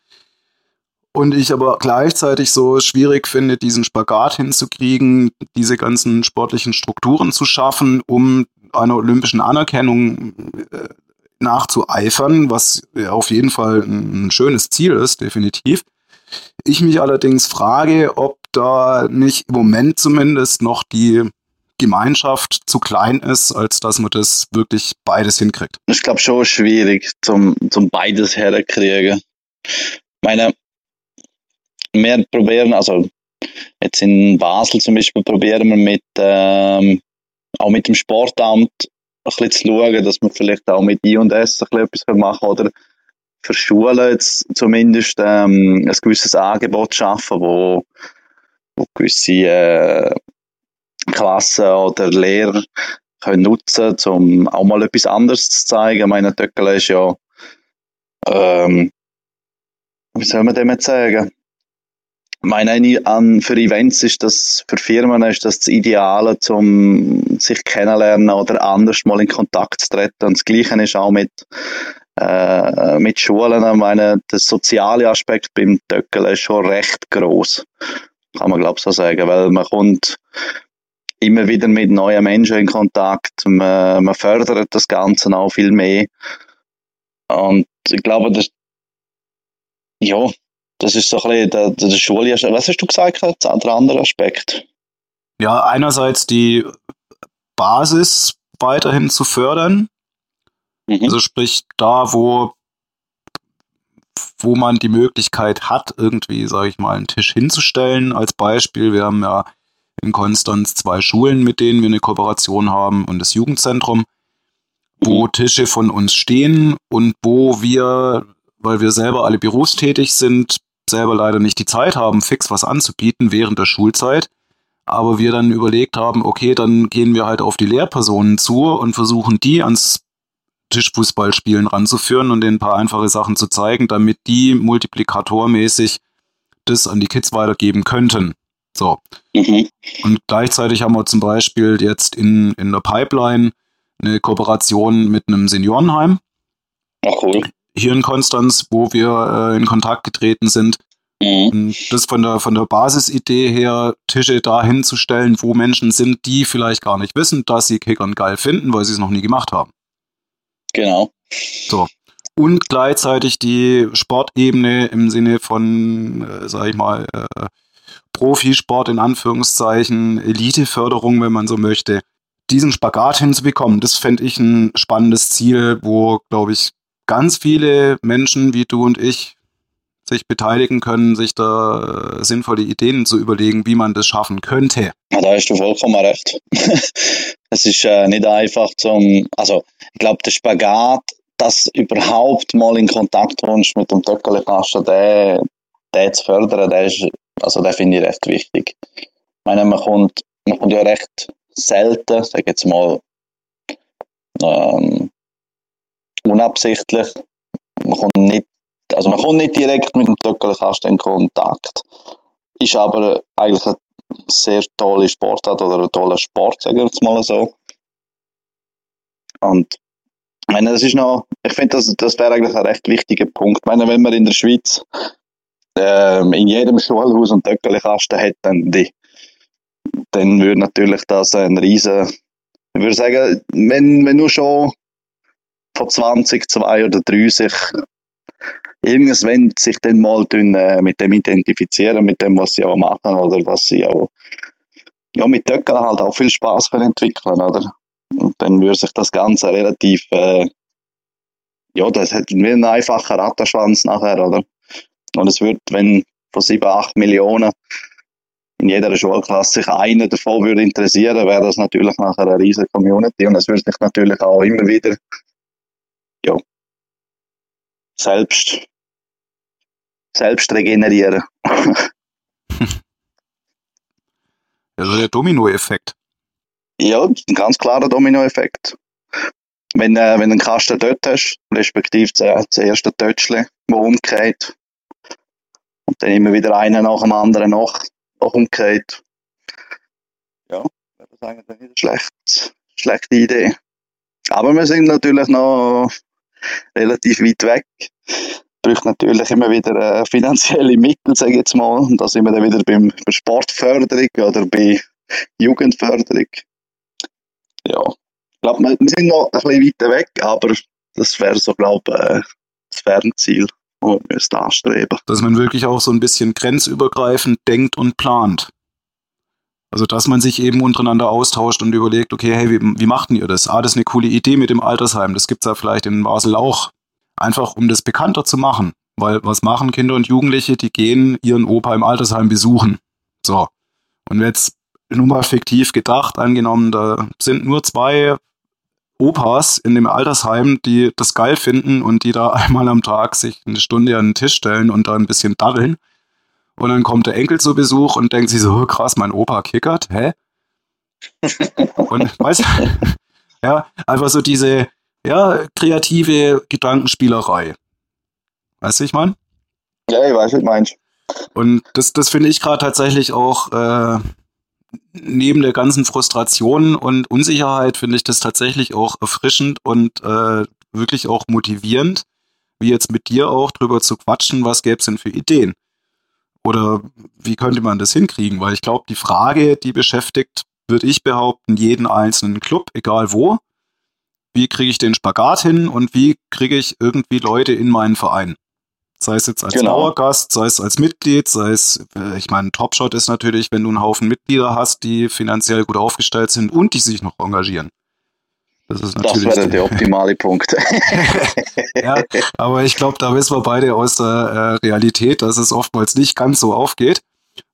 Und ich aber gleichzeitig so schwierig finde, diesen Spagat hinzukriegen, diese ganzen sportlichen Strukturen zu schaffen, um einer olympischen Anerkennung äh, nachzueifern, was auf jeden Fall ein schönes Ziel ist, definitiv. Ich mich allerdings frage, ob da nicht im Moment zumindest noch die Gemeinschaft zu klein ist, als dass man das wirklich beides hinkriegt. Ich glaube schon schwierig, zum, zum beides herzukriegen. Ich meine, wir probieren, also jetzt in Basel zum Beispiel probieren wir mit, ähm, auch mit dem Sportamt ein bisschen zu schauen, dass wir vielleicht auch mit I&S ein bisschen etwas machen oder für Schulen jetzt zumindest ähm, ein gewisses Angebot schaffen, wo, wo gewisse äh, Klassen oder Lehrer können nutzen, um auch mal etwas anderes zu zeigen. Ich meine, Töckele ist ja, ähm, wie soll man dem jetzt sagen? meine für Events ist das für Firmen ist das das Ideale, um sich kennenlernen oder anders mal in Kontakt zu treten. Und das Gleiche ist auch mit äh, mit Schulen. Ich meine, der soziale Aspekt beim Töckeln ist schon recht groß, kann man glaube ich so sagen, weil man kommt immer wieder mit neuen Menschen in Kontakt. Man, man fördert das Ganze auch viel mehr. Und ich glaube, das, ja, das ist so ein bisschen der, der Schule. Was hast du gesagt, der andere Aspekt? Ja, einerseits die Basis weiterhin zu fördern. Mhm. Also sprich, da, wo, wo man die Möglichkeit hat, irgendwie, sage ich mal, einen Tisch hinzustellen. Als Beispiel, wir haben ja in Konstanz zwei Schulen, mit denen wir eine Kooperation haben und das Jugendzentrum, wo. Tische von uns stehen und wo wir, weil wir selber alle berufstätig sind, selber leider nicht die Zeit haben, fix was anzubieten während der Schulzeit. Aber wir dann überlegt haben, okay, dann gehen wir halt auf die Lehrpersonen zu und versuchen die ans Tischfußballspielen ranzuführen und denen ein paar einfache Sachen zu zeigen, damit die multiplikatormäßig das an die Kids weitergeben könnten. So. Mhm. Und gleichzeitig haben wir zum Beispiel jetzt in, in der Pipeline eine Kooperation mit einem Seniorenheim. Ach cool hier in Konstanz, wo wir äh, in Kontakt getreten sind. Mhm. Das von der, von der Basisidee her, Tische da hinzustellen, wo Menschen sind, die vielleicht gar nicht wissen, dass sie Kickern geil finden, weil sie es noch nie gemacht haben. Genau. So. Und gleichzeitig die Sportebene im Sinne von, äh, sag ich mal, äh, Profisport in Anführungszeichen, Eliteförderung, wenn man so möchte, diesen Spagat hinzubekommen, das fände ich ein spannendes Ziel, wo, glaube ich, ganz viele Menschen wie du und ich sich beteiligen können, sich da äh, sinnvolle Ideen zu überlegen, wie man das schaffen könnte. Ja, da hast du vollkommen recht. es ist äh, nicht einfach zum, also ich glaube, der Spagat, dass überhaupt mal in Kontakt kommst mit dem Töckelkasten, der, der zu fördern, der ist, also der finde ich recht wichtig. Ich meine, man kommt, man kommt ja recht selten, sag jetzt mal, ähm, unabsichtlich. Man kommt nicht, also man kommt nicht direkt mit dem Töckelkasten in Kontakt. Ist aber eigentlich eine sehr tolle Sportart oder ein toller Sport, sagen wir jetzt mal so. Und ich meine, das ist noch, ich finde, das, das wäre eigentlich ein recht wichtiger Punkt. Ich meine, wenn man in der Schweiz ähm, in jedem Schulhaus einen Töckelkasten dann, die, dann würde natürlich das ein riesen, ich würde sagen, wenn, wenn du schon von 20, 2 oder 3 sich irgendwann sich dann mal tun, äh, mit dem identifizieren, mit dem, was sie auch machen oder was sie auch ja, mit Töckeln halt auch viel Spaß entwickeln, oder? Und dann würde sich das Ganze relativ, äh, ja, das hat wie ein einfacher Rattenschwanz nachher, oder? Und es wird, wenn von 7, 8 Millionen in jeder Schulklasse sich einer davon würde interessieren, wäre das natürlich nachher eine riesige Community und es würde sich natürlich auch immer wieder ja, selbst, selbst regenerieren. Also der Dominoeffekt. Ja, ein ganz klarer Dominoeffekt. Wenn, äh, wenn du einen Kasten dort hast, respektive das, das erste Tötschchen, das umgeht, und dann immer wieder einer nach dem anderen nach, nach umgeht, ja, das ist eine schlechte, schlechte Idee. Aber wir sind natürlich noch relativ weit weg. Braucht natürlich immer wieder äh, finanzielle Mittel, sage ich jetzt mal. Und da sind wir dann wieder beim, bei Sportförderung oder bei Jugendförderung. Ja, ich glaube, wir, wir, sind noch ein bisschen weiter weg, aber das wäre so, glaube ich, äh, das Fernziel, müssen anstreben. Dass man wirklich auch so ein bisschen grenzübergreifend denkt und plant. Also, dass man sich eben untereinander austauscht und überlegt, okay, hey, wie, wie macht ihr das? Ah, das ist eine coole Idee mit dem Altersheim. Das gibt's ja vielleicht in Basel auch. Einfach, um das bekannter zu machen. Weil was machen Kinder und Jugendliche? Die gehen ihren Opa im Altersheim besuchen. So. Und jetzt nur mal fiktiv gedacht, angenommen, da sind nur zwei Opas in dem Altersheim, die das geil finden und die da einmal am Tag sich eine Stunde an den Tisch stellen und da ein bisschen daddeln. Und dann kommt der Enkel zu Besuch und denkt sich so, oh, krass, mein Opa kickert, hä? und weißt du, ja, einfach so diese, ja, kreative Gedankenspielerei. Weißt du, ich meine? Ja, ich weiß, was du meinst. Und das, das finde ich gerade tatsächlich auch äh, neben der ganzen Frustration und Unsicherheit finde ich das tatsächlich auch erfrischend und äh, wirklich auch motivierend, wie jetzt mit dir auch drüber zu quatschen, was gäbe es denn für Ideen? Oder wie könnte man das hinkriegen? Weil ich glaube, die Frage, die beschäftigt, würde ich behaupten, jeden einzelnen Club, egal wo. Wie kriege ich den Spagat hin und wie kriege ich irgendwie Leute in meinen Verein? Sei es jetzt als genau. Dauergast, sei es als Mitglied, sei es, äh, ich meine, Topshot ist natürlich, wenn du einen Haufen Mitglieder hast, die finanziell gut aufgestellt sind und die sich noch engagieren. Das, ist natürlich das wäre der optimale Punkt. ja, aber ich glaube, da wissen wir beide aus der äh, Realität, dass es oftmals nicht ganz so aufgeht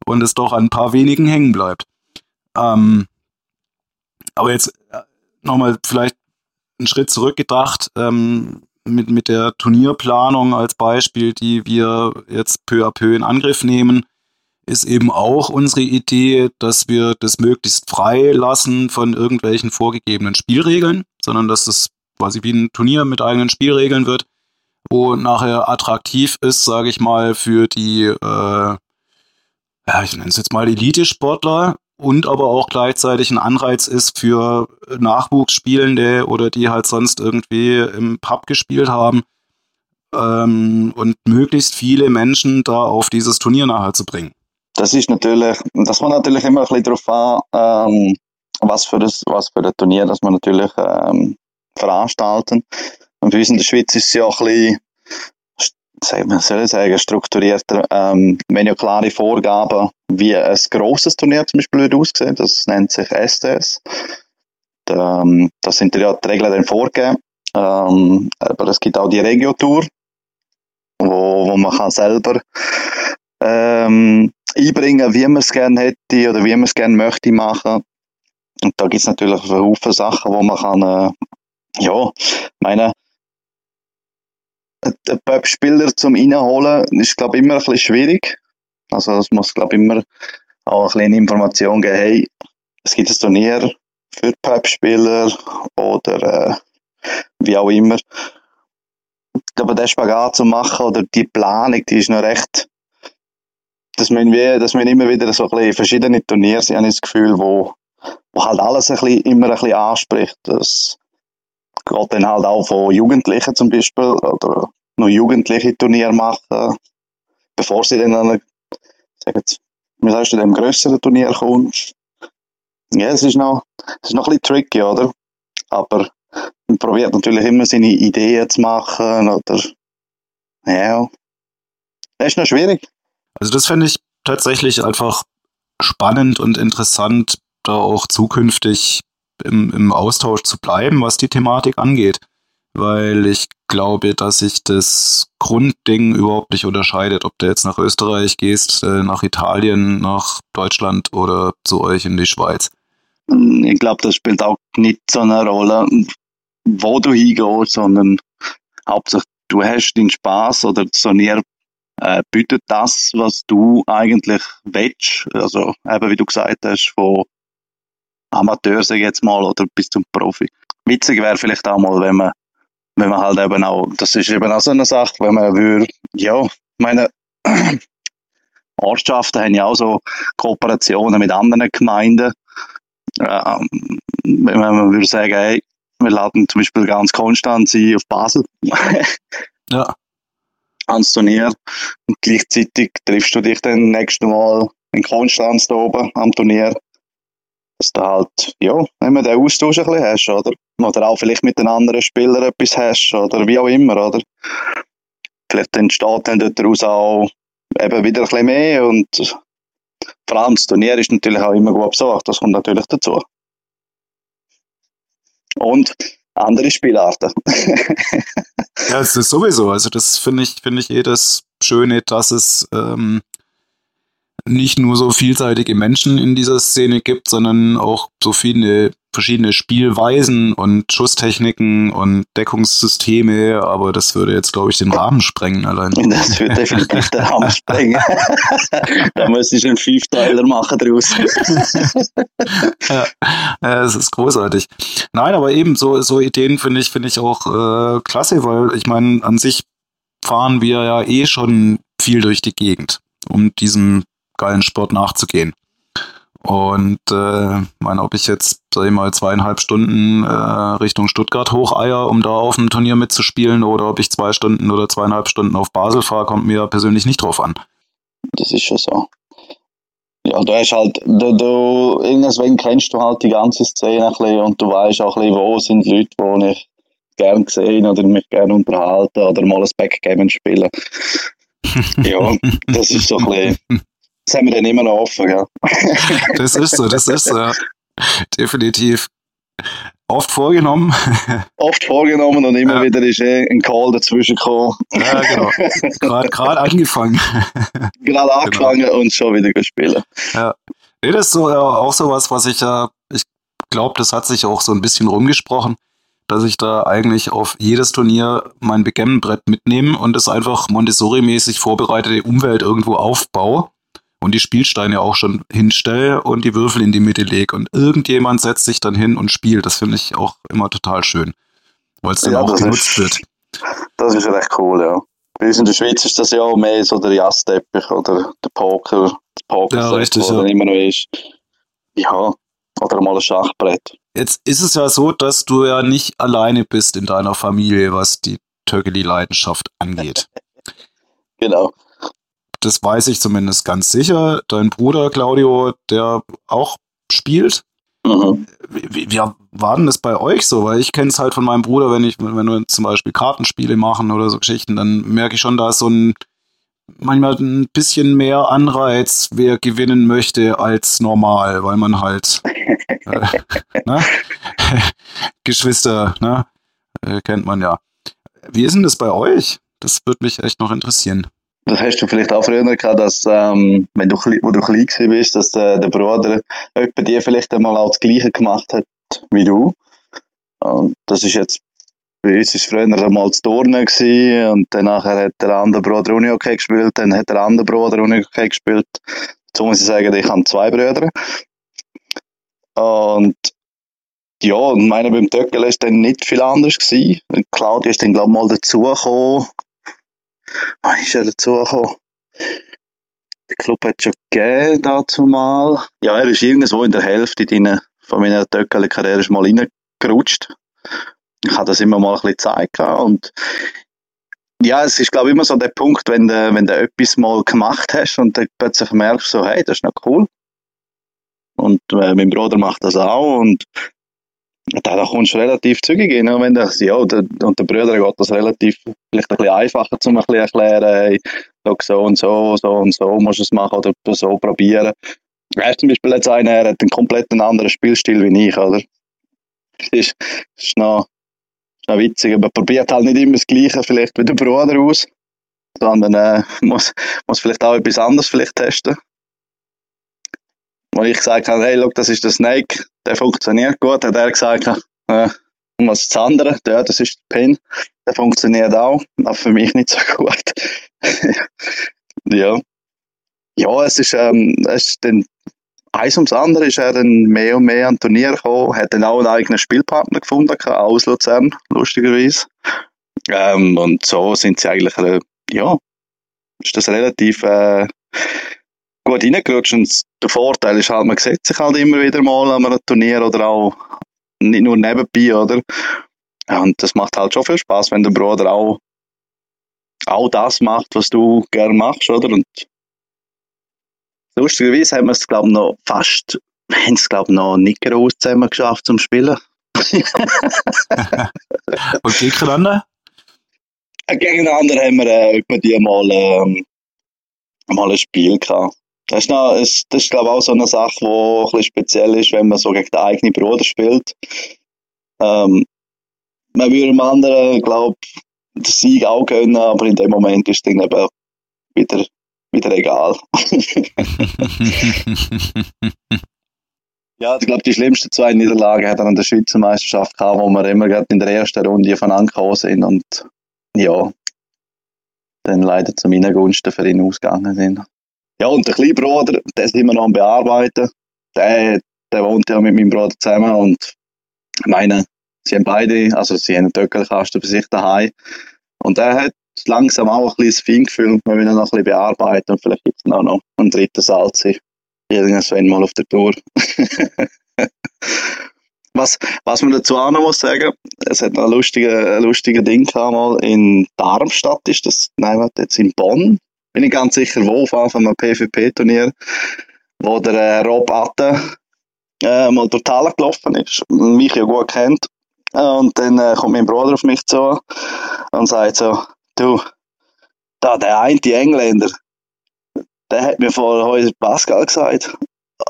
und es doch an ein paar wenigen hängen bleibt. Ähm, aber jetzt äh, nochmal vielleicht einen Schritt zurückgedacht. Ähm, mit, mit der Turnierplanung als Beispiel, die wir jetzt peu à peu in Angriff nehmen, ist eben auch unsere Idee, dass wir das möglichst frei lassen von irgendwelchen vorgegebenen Spielregeln, sondern dass es quasi wie ein Turnier mit eigenen Spielregeln wird, wo nachher attraktiv ist, sage ich mal, für die, äh, ja, ich nenne es jetzt mal Elite-Sportler, und aber auch gleichzeitig ein Anreiz ist für Nachwuchsspielende oder die halt sonst irgendwie im Pub gespielt haben ähm, und möglichst viele Menschen da auf dieses Turnier nachher zu bringen. Das ist natürlich, das man natürlich immer ein bisschen darauf an, ähm, was für das, was für ein Turnier, das man natürlich ähm, veranstalten. Und bei uns in der Schweiz ist es ja auch ein bisschen soll ich sagen, strukturierter. Ähm, wir haben ja klare Vorgaben, wie ein grosses Turnier zum Beispiel aussehen. Das nennt sich STS. Ähm, das sind ja die Regeln dann vorgegeben. Ähm, aber es gibt auch die Regio-Tour, wo, wo man kann selber ähm, einbringen, wie man es gerne hätte oder wie man es gerne möchte machen. Und da gibt es natürlich Haufen Sachen, wo man kann, äh, ja, meine, einen Pub-Spieler zum Reinholen ist, glaube immer ein bisschen schwierig. Also es muss, glaube immer auch ein bisschen Information geben, hey, es gibt ein Turnier für Pub-Spieler oder äh, wie auch immer. Aber der Spagat zu machen oder die Planung, die ist noch recht, dass man, wie, dass man immer wieder so ein bisschen verschiedene Turniere sind, habe ich das Gefühl, wo, wo halt alles ein bisschen, immer ein bisschen anspricht. Das, geht dann halt auch von Jugendlichen zum Beispiel oder noch jugendliche Turniere machen, bevor sie dann an sagen wie sagst du, dem grösseren Turnier kommst. Ja, es ist noch, es ist noch ein bisschen tricky, oder? Aber man probiert natürlich immer seine Ideen zu machen oder ja, das ist noch schwierig. Also das fände ich tatsächlich einfach spannend und interessant, da auch zukünftig im, im Austausch zu bleiben, was die Thematik angeht. Weil ich glaube, dass sich das Grundding überhaupt nicht unterscheidet, ob du jetzt nach Österreich gehst, äh, nach Italien, nach Deutschland oder zu euch in die Schweiz. Ich glaube, das spielt auch nicht so eine Rolle, wo du hingehst, sondern hauptsächlich du hast den Spaß oder Turnier äh, bietet das, was du eigentlich willst. Also eben wie du gesagt hast, von Amateur, sag ich jetzt mal, oder bis zum Profi. Witzig wäre vielleicht auch mal, wenn man, wenn man halt eben auch, das ist eben auch so eine Sache, wenn man würde, ja, meine, Ortschaften haben ja auch so Kooperationen mit anderen Gemeinden. Ähm, wenn man würde sagen, hey, wir laden zum Beispiel ganz konstant sie auf Basel. ja. Ans Turnier. Und gleichzeitig triffst du dich dann nächstes Mal in Konstanz da oben am Turnier dass du halt, ja, immer den Austausch ein bisschen hast, oder? Oder auch vielleicht mit den anderen Spielern etwas hast, oder wie auch immer, oder? Vielleicht entsteht dann daraus auch eben wieder ein bisschen mehr und vor allem das Turnier ist natürlich auch immer gut besucht, das kommt natürlich dazu. Und andere Spielarten. ja, das ist sowieso. Also das finde ich, finde ich eh das Schöne, dass es ähm, nicht nur so vielseitige Menschen in dieser Szene gibt, sondern auch so viele verschiedene Spielweisen und Schusstechniken und Deckungssysteme, aber das würde jetzt, glaube ich, den Rahmen sprengen allein. Das würde definitiv den Rahmen sprengen. da müsste ich einen Fünfteiler machen draus. ja, es ist großartig. Nein, aber eben so, so Ideen finde ich, finde ich auch äh, klasse, weil ich meine, an sich fahren wir ja eh schon viel durch die Gegend. um diesem geilen Sport nachzugehen. Und äh, meine, ob ich jetzt, sag ich mal, zweieinhalb Stunden äh, Richtung Stuttgart hocheier, um da auf dem Turnier mitzuspielen, oder ob ich zwei Stunden oder zweieinhalb Stunden auf Basel fahre, kommt mir persönlich nicht drauf an. Das ist schon so. Ja, du hast halt, du, du, irgendwann kennst du halt die ganze Szene ein bisschen und du weißt auch ein bisschen, wo sind Leute, die ich gerne gesehen oder mich gerne unterhalten oder mal ein Backgammon spielen. ja, das ist so ein bisschen, haben wir dann immer noch offen, ja. das ist so, das ist so. Definitiv. Oft vorgenommen. Oft vorgenommen und immer ja. wieder ist eh ein Call dazwischen gekommen. Ja, genau. Gerade angefangen. Gerade angefangen genau. und schon wieder gespielt. Ja. Nee, das ist so, ja, auch sowas, was ich ja, ich glaube, das hat sich auch so ein bisschen rumgesprochen, dass ich da eigentlich auf jedes Turnier mein Backgammon-Brett mitnehme und es einfach Montessori-mäßig vorbereitete Umwelt irgendwo aufbaue und die Spielsteine auch schon hinstelle und die Würfel in die Mitte lege und irgendjemand setzt sich dann hin und spielt. Das finde ich auch immer total schön, weil es dann ja, auch genutzt ist, wird. Das ist recht cool, ja. Bei uns in der Schweiz ist das ja auch mehr so der Jassteppich oder der Poker, das Poker, ja, richtig, ja. immer noch ist. Ja, oder mal ein Schachbrett. Jetzt ist es ja so, dass du ja nicht alleine bist in deiner Familie, was die Töckeli-Leidenschaft angeht. genau das weiß ich zumindest ganz sicher. Dein Bruder Claudio, der auch spielt. Mhm. Wie, wie war denn das bei euch so? Weil ich kenne es halt von meinem Bruder, wenn ich, wenn wir zum Beispiel Kartenspiele machen oder so Geschichten, dann merke ich schon, da ist so ein manchmal ein bisschen mehr Anreiz, wer gewinnen möchte, als normal, weil man halt äh, ne? Geschwister, ne? Äh, kennt man ja. Wie ist denn das bei euch? Das würde mich echt noch interessieren das hast du vielleicht auch früher gehabt, dass, ähm, wenn du, wo du klein bist, dass äh, der Bruder etwa dir vielleicht einmal auch das Gleiche gemacht hat wie du. Und das ist jetzt, bei uns ist früher einmal zu Turnen gewesen, und dann hat der andere Bruder Unihockey gespielt, dann hat der andere Bruder Unihockey gespielt. Dazu muss ich sagen, ich habe zwei Brüder. Und ja, und meine beim Töckel ist dann nicht viel anders. Claudia ist dann, glaube ich, mal dazugekommen Wann ist er dazu gekommen? Der Club hat schon gegeben dazu mal. Ja, er ist irgendwo in der Hälfte drin von meiner Töckeli-Karriere mal reingerutscht. Ich habe das immer mal ein bisschen gezeigt. Und ja, es ist, glaube ich, immer so der Punkt, wenn du, wenn du etwas mal gemacht hast und dann plötzlich merkst, so, hey, das ist noch cool. Und äh, mein Bruder macht das auch und da, da kommst du relativ zügig hin, wenn du, ja, und der Brüder geht das relativ, vielleicht ein bisschen einfacher zu erklären, hey, so und so, so und so musst du es machen oder so probieren. Er ist zum Beispiel jetzt einer, er hat einen komplett anderen Spielstil wie ich, oder? Das ist, das ist noch, ist noch witzig, man probiert halt nicht immer das Gleiche vielleicht wie der Bruder aus, sondern äh, muss, muss vielleicht auch etwas anderes vielleicht testen. Wo ich gesagt habe, hey, look, das ist der Snake, der funktioniert gut, hat er gesagt, äh, und was das andere? Ja, das ist der Pin, der funktioniert auch, aber für mich nicht so gut. ja. Ja, es ist, ähm, es ist dann, eins ums andere ist er dann mehr und mehr an Turnier gekommen, hat dann auch einen eigenen Spielpartner gefunden, aus Luzern, lustigerweise. Ähm, und so sind sie eigentlich, äh, ja, ist das relativ, äh, gut reingerutscht. Und der Vorteil ist halt, man sieht sich halt immer wieder mal an einem Turnier oder auch nicht nur nebenbei, oder? Und das macht halt schon viel Spaß, wenn der Bruder auch, auch das macht, was du gerne machst, oder? Und lustigerweise haben wir es, glaube ich, noch fast, wir haben es, glaube ich, noch nicht groß zusammen geschafft zum Spielen. Und gegeneinander? Gegeneinander haben wir äh, etwa die mal, ähm, mal ein Spiel gehabt. Das ist, noch, das ist glaube ich, auch so eine Sache, die ein bisschen speziell ist, wenn man so gegen den eigenen Bruder spielt. Ähm, man würde dem anderen, glaube ich, den Sieg auch gönnen, aber in dem Moment ist es dann eben wieder, wieder egal. ja, ich glaube, die schlimmsten zwei Niederlagen hat er an der Schweizer Meisterschaft gehabt, wo wir immer gerade in der ersten Runde von angekommen sind und ja, dann leider zu meinen Gunsten für ihn ausgegangen sind. Ja, und der kleine Bruder, den sind wir noch am Bearbeiten. Der, der wohnt ja mit meinem Bruder zusammen und ich meine, sie haben beide, also sie haben einen Töckelkasten für sich daheim. Und er hat langsam auch ein bisschen Feingefühl, wir müssen noch ein bisschen bearbeiten und vielleicht gibt es noch, noch einen dritten Salzi. Irgendwann mal auf der Tour. was, was man dazu auch noch muss sagen, es hat noch ein lustiges lustige Ding gehabt, mal in Darmstadt ist das, nein, jetzt in Bonn, bin ich ganz sicher, wo, auf einem PvP-Turnier, wo der äh, Rob Atte äh, mal durch Talen gelaufen ist, mich ja gut kennt. Und dann äh, kommt mein Bruder auf mich zu und sagt so, du, da, der eine Engländer, der hat mir vor heute Pascal gesagt.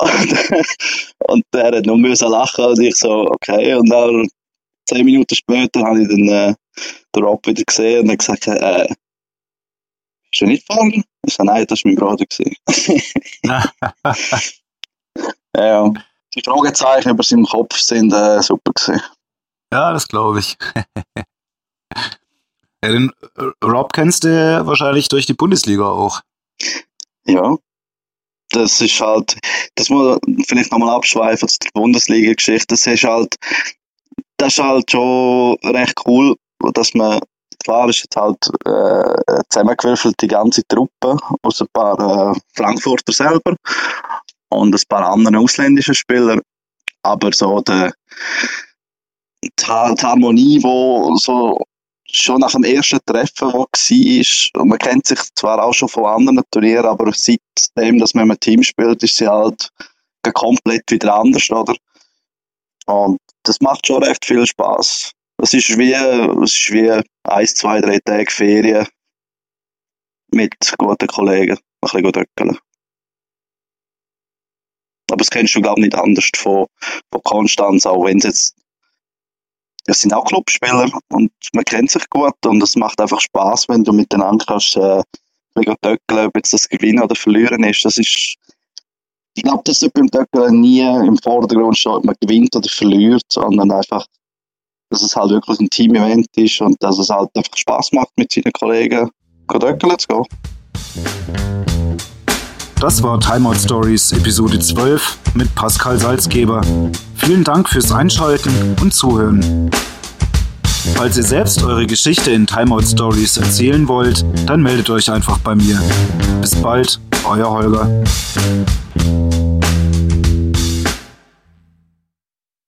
und der hat nur müssen lachen und ich so, okay. Und dann zehn Minuten später habe ich dann äh, den Rob wieder gesehen und er gesagt, äh, du nicht vorne? Ich so, nein, das war mein Bruder. ja, die Fragezeichen über seinem Kopf sind äh, super gewesen. Ja, das glaube ich. Ja, den äh, Rob kennst du wahrscheinlich durch die Bundesliga auch. Ja. Das ist halt, das muss vielleicht nochmal abschweifen zu der Bundesliga-Geschichte. Das ist halt, das ist halt schon recht cool, dass man, klar ist jetzt halt äh, zusammengewürfelt die ganze Truppe aus ein paar äh, Frankfurter selber und ein paar anderen ausländischen Spieler. Aber so die, die Harmonie, die so schon nach dem ersten Treffen, war, und man kennt sich zwar auch schon von anderen Turnieren, aber seitdem, dass man im Team spielt, ist sie halt komplett wieder anders, oder? Und das macht schon recht viel Spaß. Es ist wie, es ist wie ein, zwei, drei Tage Ferien mit guten Kollegen, ein bisschen gut öckeln. Aber das kennst du, glaube ich, nicht anders von, von Konstanz, auch wenn es jetzt das sind auch Clubspieler und man kennt sich gut und es macht einfach Spaß, wenn du miteinander kannst, äh, töckeln, ob jetzt das Gewinnen oder Verlieren ist. Das ist, ich glaube, dass beim Töckeln nie im Vordergrund steht, ob man gewinnt oder verliert, sondern einfach, dass es halt wirklich ein Team-Event ist und dass es halt einfach Spaß macht, mit seinen Kollegen töckeln zu gehen. Das war Timeout Stories Episode 12 mit Pascal Salzgeber. Vielen Dank fürs Einschalten und Zuhören. Falls ihr selbst eure Geschichte in Timeout Stories erzählen wollt, dann meldet euch einfach bei mir. Bis bald, euer Holger.